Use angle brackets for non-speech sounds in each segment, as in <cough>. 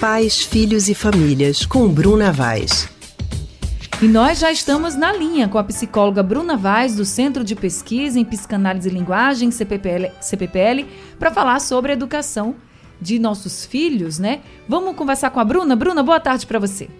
Pais, Filhos e Famílias, com Bruna Vaz. E nós já estamos na linha com a psicóloga Bruna Vaz, do Centro de Pesquisa em Psicanálise e Linguagem, CPPL, CPPL para falar sobre a educação de nossos filhos, né? Vamos conversar com a Bruna? Bruna, boa tarde para você.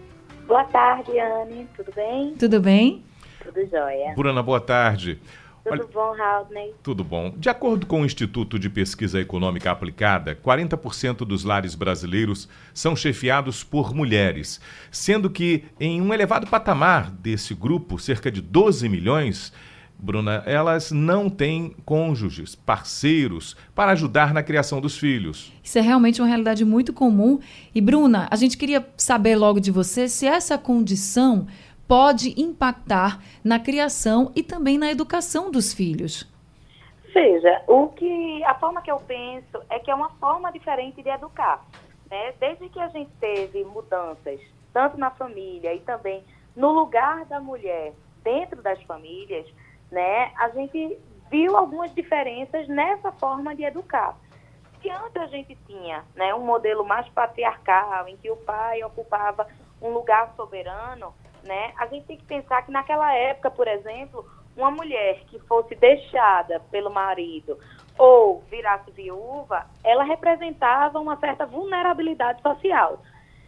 Boa tarde, Anne. Tudo bem? Tudo bem? Tudo jóia. Bruna, boa tarde. Tudo Olha, bom, Haldney? Tudo bom. De acordo com o Instituto de Pesquisa Econômica Aplicada, 40% dos lares brasileiros são chefiados por mulheres, sendo que em um elevado patamar desse grupo, cerca de 12 milhões, Bruna, elas não têm cônjuges, parceiros para ajudar na criação dos filhos. Isso é realmente uma realidade muito comum. E, Bruna, a gente queria saber logo de você se essa condição pode impactar na criação e também na educação dos filhos? Veja, o que a forma que eu penso é que é uma forma diferente de educar. Né? Desde que a gente teve mudanças, tanto na família e também no lugar da mulher dentro das famílias, né, a gente viu algumas diferenças nessa forma de educar. Que antes a gente tinha né, um modelo mais patriarcal, em que o pai ocupava um lugar soberano, né? A gente tem que pensar que naquela época, por exemplo, uma mulher que fosse deixada pelo marido ou virasse viúva, ela representava uma certa vulnerabilidade social.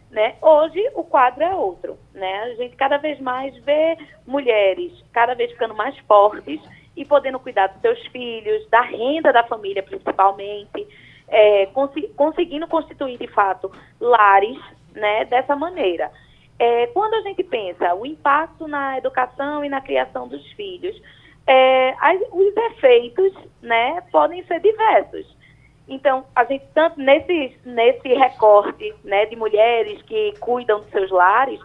Né? Hoje o quadro é outro. Né? A gente cada vez mais vê mulheres cada vez ficando mais fortes e podendo cuidar dos seus filhos, da renda da família principalmente, é, cons conseguindo constituir de fato lares né, dessa maneira. É, quando a gente pensa o impacto na educação e na criação dos filhos, é, as, os efeitos né, podem ser diversos. Então, a gente, tanto nesse, nesse recorte né, de mulheres que cuidam dos seus lares,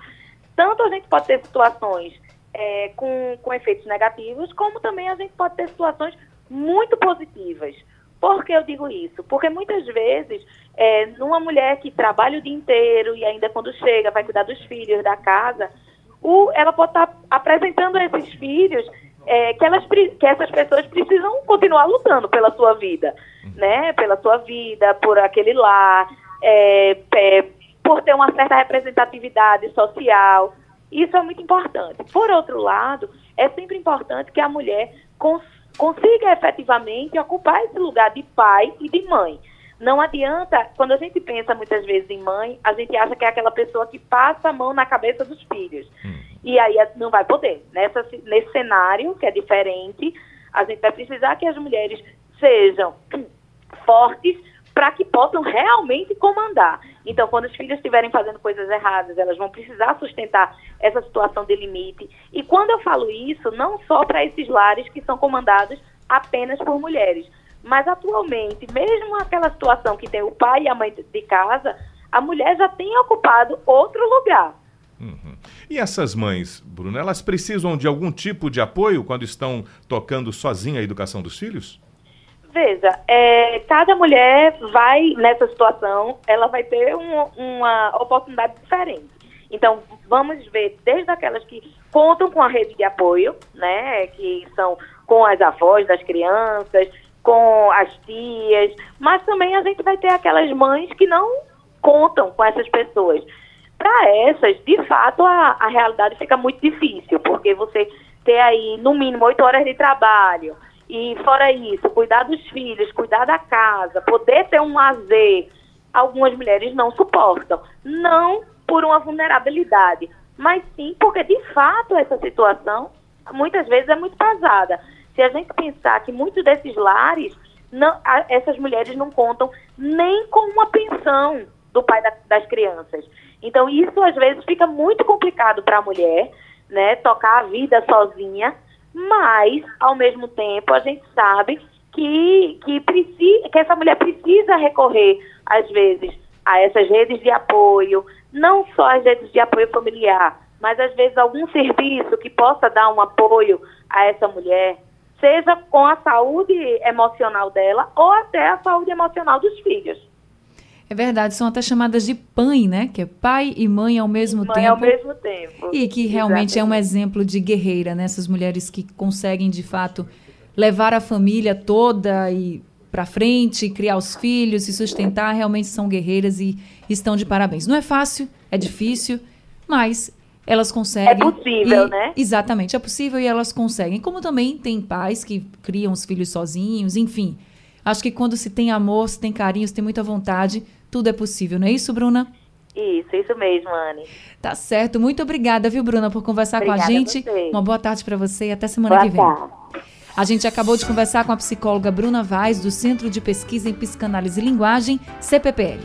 tanto a gente pode ter situações é, com, com efeitos negativos, como também a gente pode ter situações muito positivas. Por que eu digo isso? Porque muitas vezes, é, numa mulher que trabalha o dia inteiro e ainda quando chega vai cuidar dos filhos, da casa, o, ela pode estar tá apresentando esses filhos é, que, elas, que essas pessoas precisam continuar lutando pela sua vida, né? Pela sua vida, por aquele lar, é, é, por ter uma certa representatividade social. Isso é muito importante. Por outro lado, é sempre importante que a mulher consiga consiga efetivamente ocupar esse lugar de pai e de mãe. Não adianta, quando a gente pensa muitas vezes em mãe, a gente acha que é aquela pessoa que passa a mão na cabeça dos filhos. Hum. E aí não vai poder. Nessa, nesse cenário, que é diferente, a gente vai precisar que as mulheres sejam <clears throat> fortes para que possam realmente comandar. Então, quando os filhos estiverem fazendo coisas erradas, elas vão precisar sustentar essa situação de limite. E quando eu falo isso, não só para esses lares que são comandados apenas por mulheres, mas atualmente, mesmo aquela situação que tem o pai e a mãe de casa, a mulher já tem ocupado outro lugar. Uhum. E essas mães, Bruna, elas precisam de algum tipo de apoio quando estão tocando sozinha a educação dos filhos? Veja, é, cada mulher vai nessa situação, ela vai ter um, uma oportunidade diferente. Então, vamos ver desde aquelas que contam com a rede de apoio, né, que são com as avós das crianças, com as tias, mas também a gente vai ter aquelas mães que não contam com essas pessoas. Para essas, de fato, a, a realidade fica muito difícil, porque você ter aí no mínimo oito horas de trabalho, e fora isso, cuidar dos filhos, cuidar da casa, poder ter um lazer, algumas mulheres não suportam. Não por uma vulnerabilidade, mas sim porque de fato essa situação muitas vezes é muito pesada. Se a gente pensar que muitos desses lares, não, essas mulheres não contam nem com uma pensão do pai da, das crianças. Então isso às vezes fica muito complicado para a mulher, né, tocar a vida sozinha mas, ao mesmo tempo, a gente sabe que, que, precisa, que essa mulher precisa recorrer, às vezes, a essas redes de apoio, não só as redes de apoio familiar, mas às vezes algum serviço que possa dar um apoio a essa mulher, seja com a saúde emocional dela ou até a saúde emocional dos filhos. É verdade, são até chamadas de PAN, né? Que é pai e mãe ao mesmo mãe tempo. ao mesmo tempo. E que realmente Exatamente. é um exemplo de guerreira, né? Essas mulheres que conseguem, de fato, levar a família toda e para frente, criar os filhos, se sustentar, realmente são guerreiras e estão de parabéns. Não é fácil, é difícil, mas elas conseguem. É possível, e, né? Exatamente, é possível e elas conseguem. Como também tem pais que criam os filhos sozinhos, enfim. Acho que quando se tem amor, se tem carinho, se tem muita vontade, tudo é possível, não é isso, Bruna? Isso, isso mesmo, Anne. Tá certo. Muito obrigada, viu, Bruna, por conversar obrigada com a gente. A Uma boa tarde para você e até semana boa que vem. Tarde. A gente acabou de conversar com a psicóloga Bruna Vaz, do Centro de Pesquisa em Psicanálise e Linguagem, CPPL.